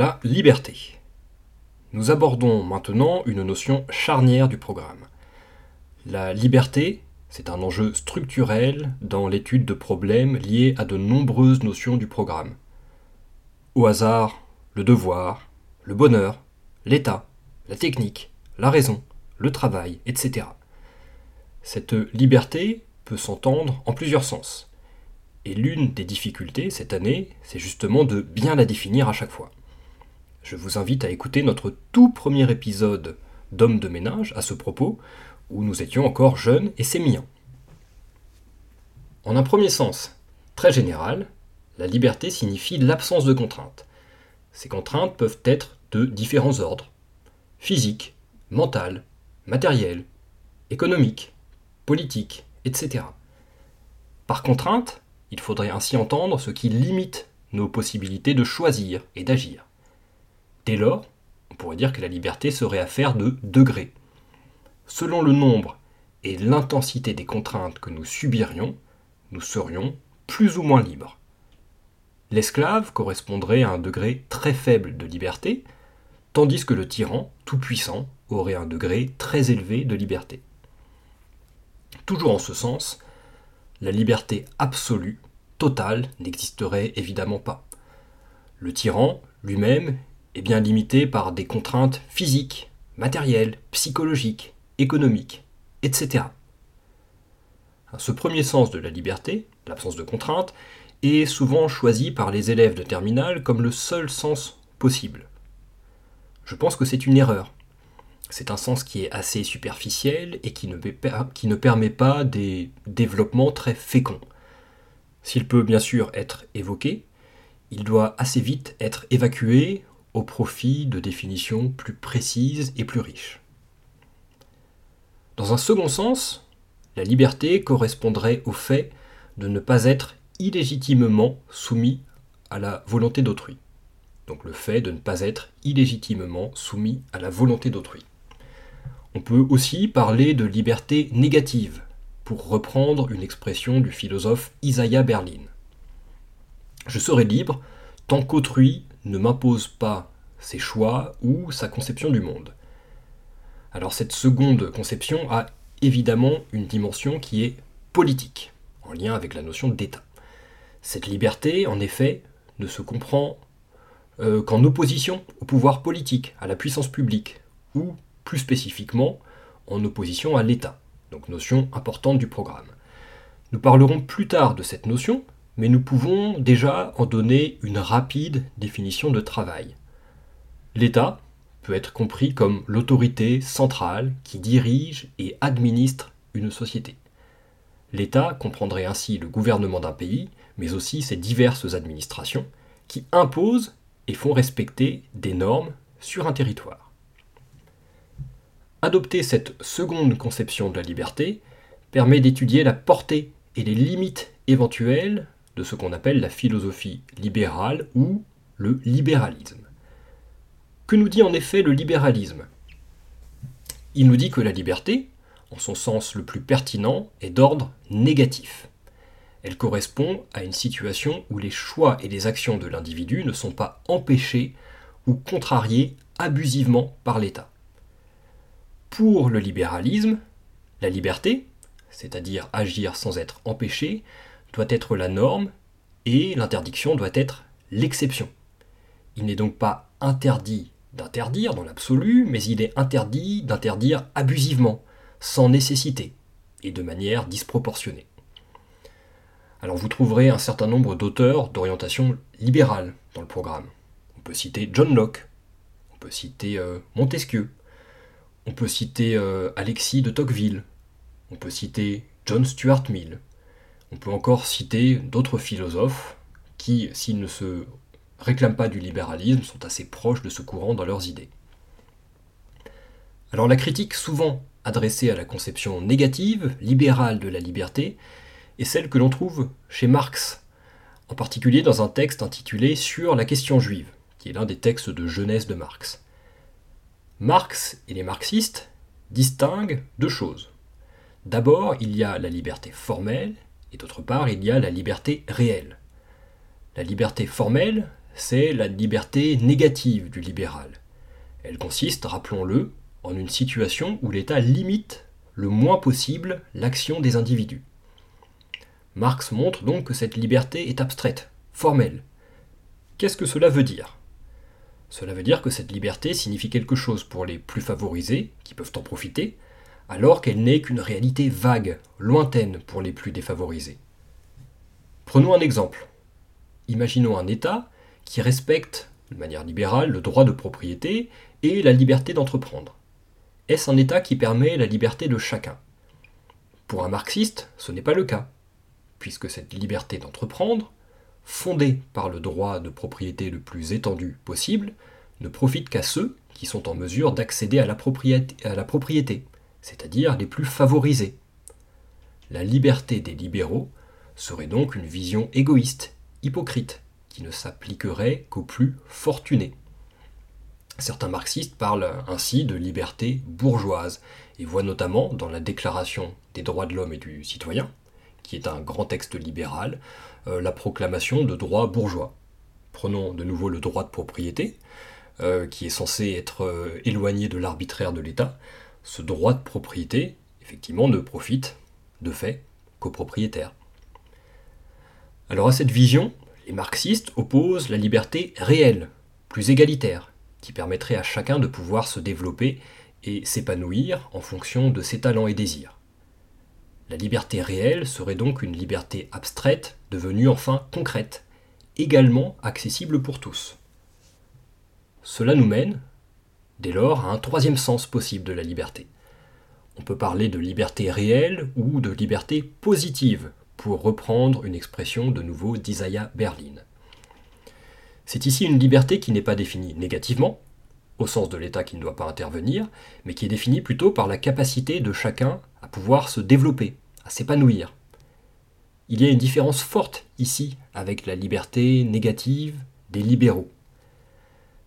la liberté. Nous abordons maintenant une notion charnière du programme. La liberté, c'est un enjeu structurel dans l'étude de problèmes liés à de nombreuses notions du programme. Au hasard, le devoir, le bonheur, l'état, la technique, la raison, le travail, etc. Cette liberté peut s'entendre en plusieurs sens. Et l'une des difficultés cette année, c'est justement de bien la définir à chaque fois. Je vous invite à écouter notre tout premier épisode d'Homme de ménage à ce propos, où nous étions encore jeunes et sémillants. En un premier sens, très général, la liberté signifie l'absence de contraintes. Ces contraintes peuvent être de différents ordres physiques, mentales, matérielles, économiques, politiques, etc. Par contrainte, il faudrait ainsi entendre ce qui limite nos possibilités de choisir et d'agir. Dès lors, on pourrait dire que la liberté serait affaire de degrés. Selon le nombre et l'intensité des contraintes que nous subirions, nous serions plus ou moins libres. L'esclave correspondrait à un degré très faible de liberté, tandis que le tyran, tout-puissant, aurait un degré très élevé de liberté. Toujours en ce sens, la liberté absolue, totale, n'existerait évidemment pas. Le tyran, lui-même, est bien limité par des contraintes physiques, matérielles, psychologiques, économiques, etc. Ce premier sens de la liberté, l'absence de contraintes, est souvent choisi par les élèves de terminale comme le seul sens possible. Je pense que c'est une erreur. C'est un sens qui est assez superficiel et qui ne, qui ne permet pas des développements très féconds. S'il peut bien sûr être évoqué, il doit assez vite être évacué au profit de définitions plus précises et plus riches. Dans un second sens, la liberté correspondrait au fait de ne pas être illégitimement soumis à la volonté d'autrui. Donc le fait de ne pas être illégitimement soumis à la volonté d'autrui. On peut aussi parler de liberté négative, pour reprendre une expression du philosophe Isaiah Berlin. Je serai libre tant qu'autrui ne m'impose pas ses choix ou sa conception du monde. Alors cette seconde conception a évidemment une dimension qui est politique, en lien avec la notion d'État. Cette liberté, en effet, ne se comprend euh, qu'en opposition au pouvoir politique, à la puissance publique, ou plus spécifiquement en opposition à l'État, donc notion importante du programme. Nous parlerons plus tard de cette notion, mais nous pouvons déjà en donner une rapide définition de travail. L'État peut être compris comme l'autorité centrale qui dirige et administre une société. L'État comprendrait ainsi le gouvernement d'un pays, mais aussi ses diverses administrations, qui imposent et font respecter des normes sur un territoire. Adopter cette seconde conception de la liberté permet d'étudier la portée et les limites éventuelles ce qu'on appelle la philosophie libérale ou le libéralisme. Que nous dit en effet le libéralisme? Il nous dit que la liberté, en son sens le plus pertinent, est d'ordre négatif. Elle correspond à une situation où les choix et les actions de l'individu ne sont pas empêchés ou contrariés abusivement par l'État. Pour le libéralisme, la liberté, c'est-à-dire agir sans être empêché, doit être la norme et l'interdiction doit être l'exception. Il n'est donc pas interdit d'interdire dans l'absolu, mais il est interdit d'interdire abusivement, sans nécessité, et de manière disproportionnée. Alors vous trouverez un certain nombre d'auteurs d'orientation libérale dans le programme. On peut citer John Locke, on peut citer euh, Montesquieu, on peut citer euh, Alexis de Tocqueville, on peut citer John Stuart Mill, on peut encore citer d'autres philosophes qui, s'ils ne se réclament pas du libéralisme sont assez proches de ce courant dans leurs idées. Alors la critique souvent adressée à la conception négative, libérale de la liberté, est celle que l'on trouve chez Marx, en particulier dans un texte intitulé Sur la question juive, qui est l'un des textes de jeunesse de Marx. Marx et les marxistes distinguent deux choses. D'abord, il y a la liberté formelle, et d'autre part, il y a la liberté réelle. La liberté formelle, c'est la liberté négative du libéral. Elle consiste, rappelons-le, en une situation où l'État limite le moins possible l'action des individus. Marx montre donc que cette liberté est abstraite, formelle. Qu'est-ce que cela veut dire? Cela veut dire que cette liberté signifie quelque chose pour les plus favorisés, qui peuvent en profiter, alors qu'elle n'est qu'une réalité vague, lointaine pour les plus défavorisés. Prenons un exemple. Imaginons un État qui respecte de manière libérale le droit de propriété et la liberté d'entreprendre. Est-ce un État qui permet la liberté de chacun? Pour un marxiste, ce n'est pas le cas, puisque cette liberté d'entreprendre, fondée par le droit de propriété le plus étendu possible, ne profite qu'à ceux qui sont en mesure d'accéder à la propriété, c'est-à-dire les plus favorisés. La liberté des libéraux serait donc une vision égoïste, hypocrite, qui ne s'appliquerait qu'aux plus fortunés. Certains marxistes parlent ainsi de liberté bourgeoise et voient notamment dans la Déclaration des droits de l'homme et du citoyen, qui est un grand texte libéral, euh, la proclamation de droits bourgeois. Prenons de nouveau le droit de propriété, euh, qui est censé être euh, éloigné de l'arbitraire de l'État. Ce droit de propriété, effectivement, ne profite, de fait, qu'aux propriétaires. Alors à cette vision, les marxistes opposent la liberté réelle, plus égalitaire, qui permettrait à chacun de pouvoir se développer et s'épanouir en fonction de ses talents et désirs. La liberté réelle serait donc une liberté abstraite devenue enfin concrète, également accessible pour tous. Cela nous mène, dès lors, à un troisième sens possible de la liberté. On peut parler de liberté réelle ou de liberté positive, pour reprendre une expression de nouveau d'Isaiah Berlin. C'est ici une liberté qui n'est pas définie négativement, au sens de l'État qui ne doit pas intervenir, mais qui est définie plutôt par la capacité de chacun à pouvoir se développer, à s'épanouir. Il y a une différence forte ici avec la liberté négative des libéraux.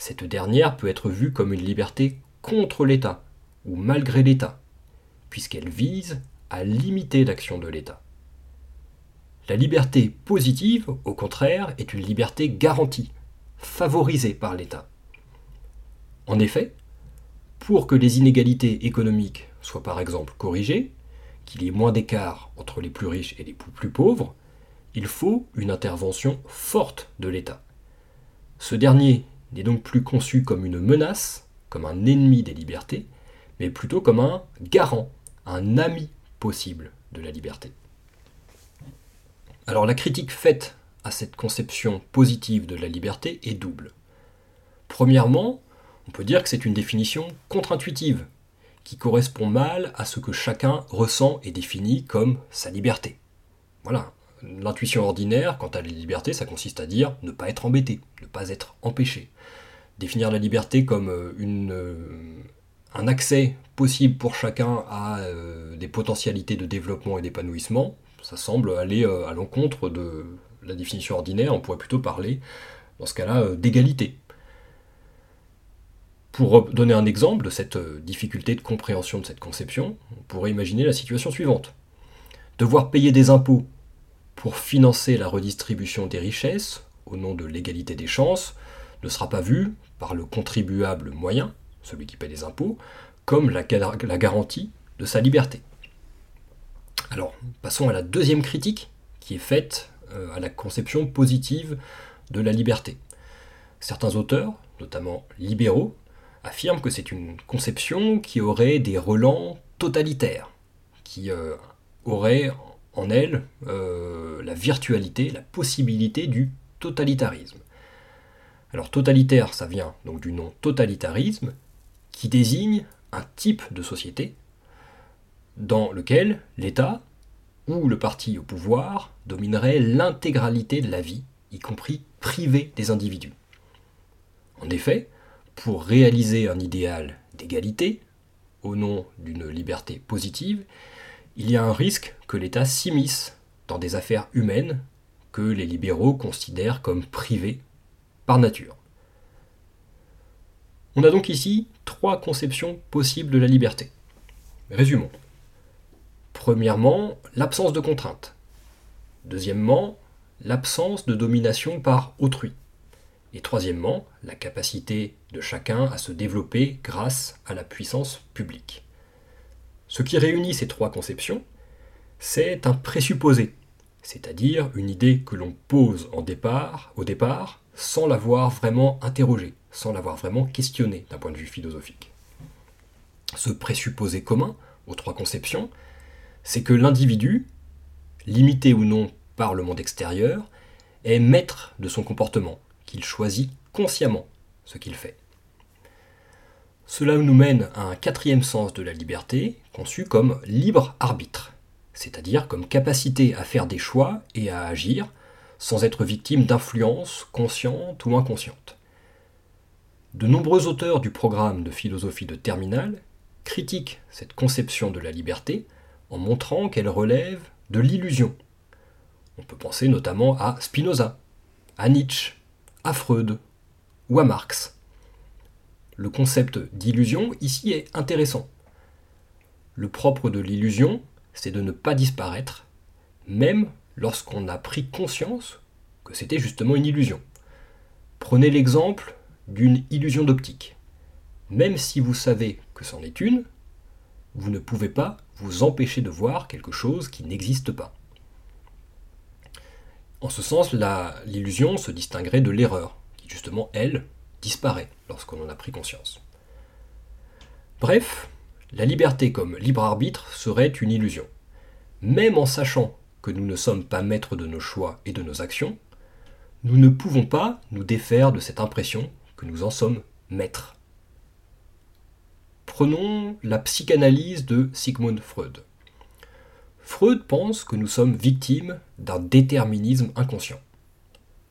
Cette dernière peut être vue comme une liberté contre l'État, ou malgré l'État, puisqu'elle vise à limiter l'action de l'État. La liberté positive, au contraire, est une liberté garantie, favorisée par l'État. En effet, pour que les inégalités économiques soient par exemple corrigées, qu'il y ait moins d'écart entre les plus riches et les plus pauvres, il faut une intervention forte de l'État. Ce dernier n'est donc plus conçu comme une menace, comme un ennemi des libertés, mais plutôt comme un garant, un ami possible de la liberté. Alors la critique faite à cette conception positive de la liberté est double. Premièrement, on peut dire que c'est une définition contre-intuitive, qui correspond mal à ce que chacun ressent et définit comme sa liberté. Voilà, l'intuition ordinaire quant à la liberté, ça consiste à dire ne pas être embêté, ne pas être empêché. Définir la liberté comme euh, euh, un accès possible pour chacun à euh, des potentialités de développement et d'épanouissement, ça semble aller à l'encontre de la définition ordinaire, on pourrait plutôt parler, dans ce cas-là, d'égalité. Pour donner un exemple de cette difficulté de compréhension de cette conception, on pourrait imaginer la situation suivante. Devoir payer des impôts pour financer la redistribution des richesses au nom de l'égalité des chances ne sera pas vu par le contribuable moyen, celui qui paie des impôts, comme la, garantie de sa liberté. Alors, passons à la deuxième critique qui est faite euh, à la conception positive de la liberté. Certains auteurs, notamment libéraux, affirme que c'est une conception qui aurait des relents totalitaires, qui euh, aurait en elle euh, la virtualité, la possibilité du totalitarisme. Alors totalitaire, ça vient donc du nom totalitarisme, qui désigne un type de société dans lequel l'État ou le parti au pouvoir dominerait l'intégralité de la vie, y compris privée des individus. En effet, pour réaliser un idéal d'égalité, au nom d'une liberté positive, il y a un risque que l'État s'immisce dans des affaires humaines que les libéraux considèrent comme privées par nature. On a donc ici trois conceptions possibles de la liberté. Résumons. Premièrement, l'absence de contrainte. Deuxièmement, l'absence de domination par autrui. Et troisièmement, la capacité de chacun à se développer grâce à la puissance publique. Ce qui réunit ces trois conceptions, c'est un présupposé, c'est-à-dire une idée que l'on pose en départ, au départ sans l'avoir vraiment interrogée, sans l'avoir vraiment questionnée d'un point de vue philosophique. Ce présupposé commun aux trois conceptions, c'est que l'individu, limité ou non par le monde extérieur, est maître de son comportement, qu'il choisit consciemment ce qu'il fait. Cela nous mène à un quatrième sens de la liberté, conçu comme libre arbitre, c'est-à-dire comme capacité à faire des choix et à agir sans être victime d'influences conscientes ou inconscientes. De nombreux auteurs du programme de philosophie de terminale critiquent cette conception de la liberté en montrant qu'elle relève de l'illusion. On peut penser notamment à Spinoza, à Nietzsche, à Freud ou à Marx. Le concept d'illusion ici est intéressant. Le propre de l'illusion, c'est de ne pas disparaître, même lorsqu'on a pris conscience que c'était justement une illusion. Prenez l'exemple d'une illusion d'optique. Même si vous savez que c'en est une, vous ne pouvez pas vous empêcher de voir quelque chose qui n'existe pas. En ce sens, l'illusion se distinguerait de l'erreur, qui justement, elle, disparaît lorsqu'on en a pris conscience. Bref, la liberté comme libre arbitre serait une illusion. Même en sachant que nous ne sommes pas maîtres de nos choix et de nos actions, nous ne pouvons pas nous défaire de cette impression que nous en sommes maîtres. Prenons la psychanalyse de Sigmund Freud. Freud pense que nous sommes victimes d'un déterminisme inconscient.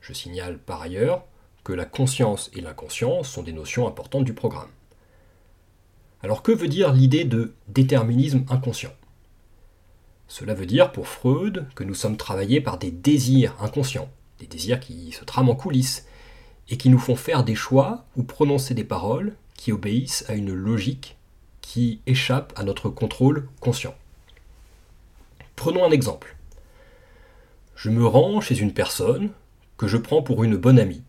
Je signale par ailleurs que la conscience et l'inconscient sont des notions importantes du programme. Alors que veut dire l'idée de déterminisme inconscient? Cela veut dire pour Freud que nous sommes travaillés par des désirs inconscients, des désirs qui se trament en coulisses, et qui nous font faire des choix ou prononcer des paroles qui obéissent à une logique qui échappe à notre contrôle conscient. Prenons un exemple. Je me rends chez une personne que je prends pour une bonne amie.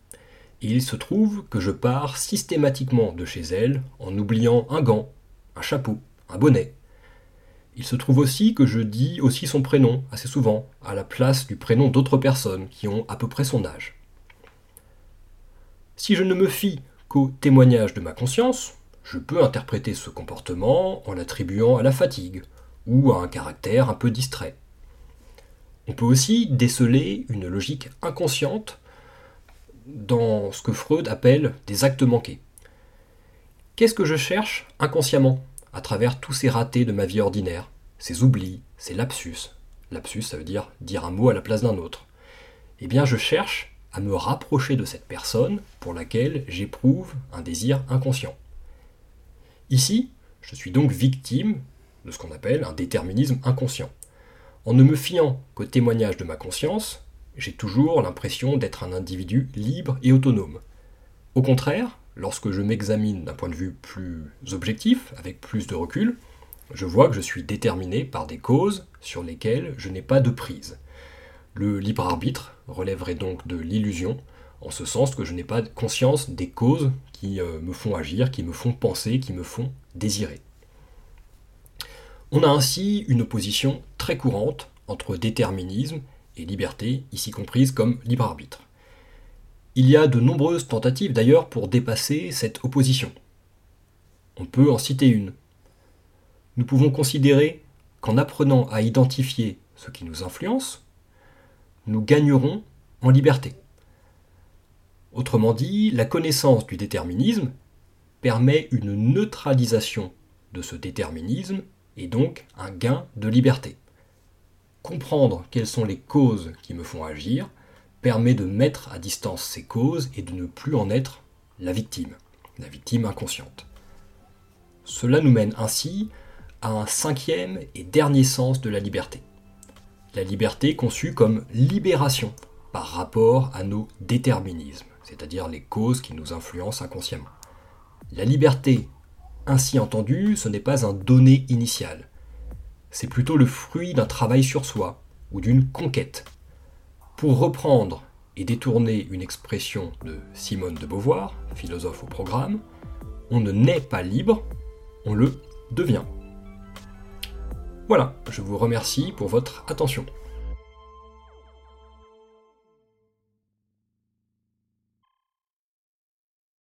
Et il se trouve que je pars systématiquement de chez elle en oubliant un gant, un chapeau, un bonnet. Il se trouve aussi que je dis aussi son prénom assez souvent, à la place du prénom d'autres personnes qui ont à peu près son âge. Si je ne me fie qu'au témoignage de ma conscience, je peux interpréter ce comportement en l'attribuant à la fatigue, ou à un caractère un peu distrait. On peut aussi déceler une logique inconsciente dans ce que Freud appelle des actes manqués. Qu'est-ce que je cherche inconsciemment à travers tous ces ratés de ma vie ordinaire, ces oublis, ces lapsus? Lapsus, ça veut dire dire un mot à la place d'un autre. Eh bien, je cherche à me rapprocher de cette personne pour laquelle j'éprouve un désir inconscient. Ici, je suis donc victime de ce qu'on appelle un déterminisme inconscient. En ne me fiant qu'au témoignage de ma conscience, j'ai toujours l'impression d'être un individu libre et autonome. Au contraire, lorsque je m'examine d'un point de vue plus objectif, avec plus de recul, je vois que je suis déterminé par des causes sur lesquelles je n'ai pas de prise. Le libre arbitre relèverait donc de l'illusion, en ce sens que je n'ai pas conscience des causes qui euh, me font agir, qui me font penser, qui me font désirer. On a ainsi une opposition très courante entre déterminisme et liberté, ici comprise comme libre arbitre. Il y a de nombreuses tentatives d'ailleurs pour dépasser cette opposition. On peut en citer une. Nous pouvons considérer qu'en apprenant à identifier ce qui nous influence, nous gagnerons en liberté. Autrement dit, la connaissance du déterminisme permet une neutralisation de ce déterminisme et donc un gain de liberté. Comprendre quelles sont les causes qui me font agir permet de mettre à distance ces causes et de ne plus en être la victime, la victime inconsciente. Cela nous mène ainsi à un cinquième et dernier sens de la liberté. La liberté conçue comme libération par rapport à nos déterminismes, c'est-à-dire les causes qui nous influencent inconsciemment. La liberté ainsi entendu, ce n'est pas un donné initial. C'est plutôt le fruit d'un travail sur soi ou d'une conquête. Pour reprendre et détourner une expression de Simone de Beauvoir, philosophe au programme, on ne naît pas libre, on le devient. Voilà, je vous remercie pour votre attention.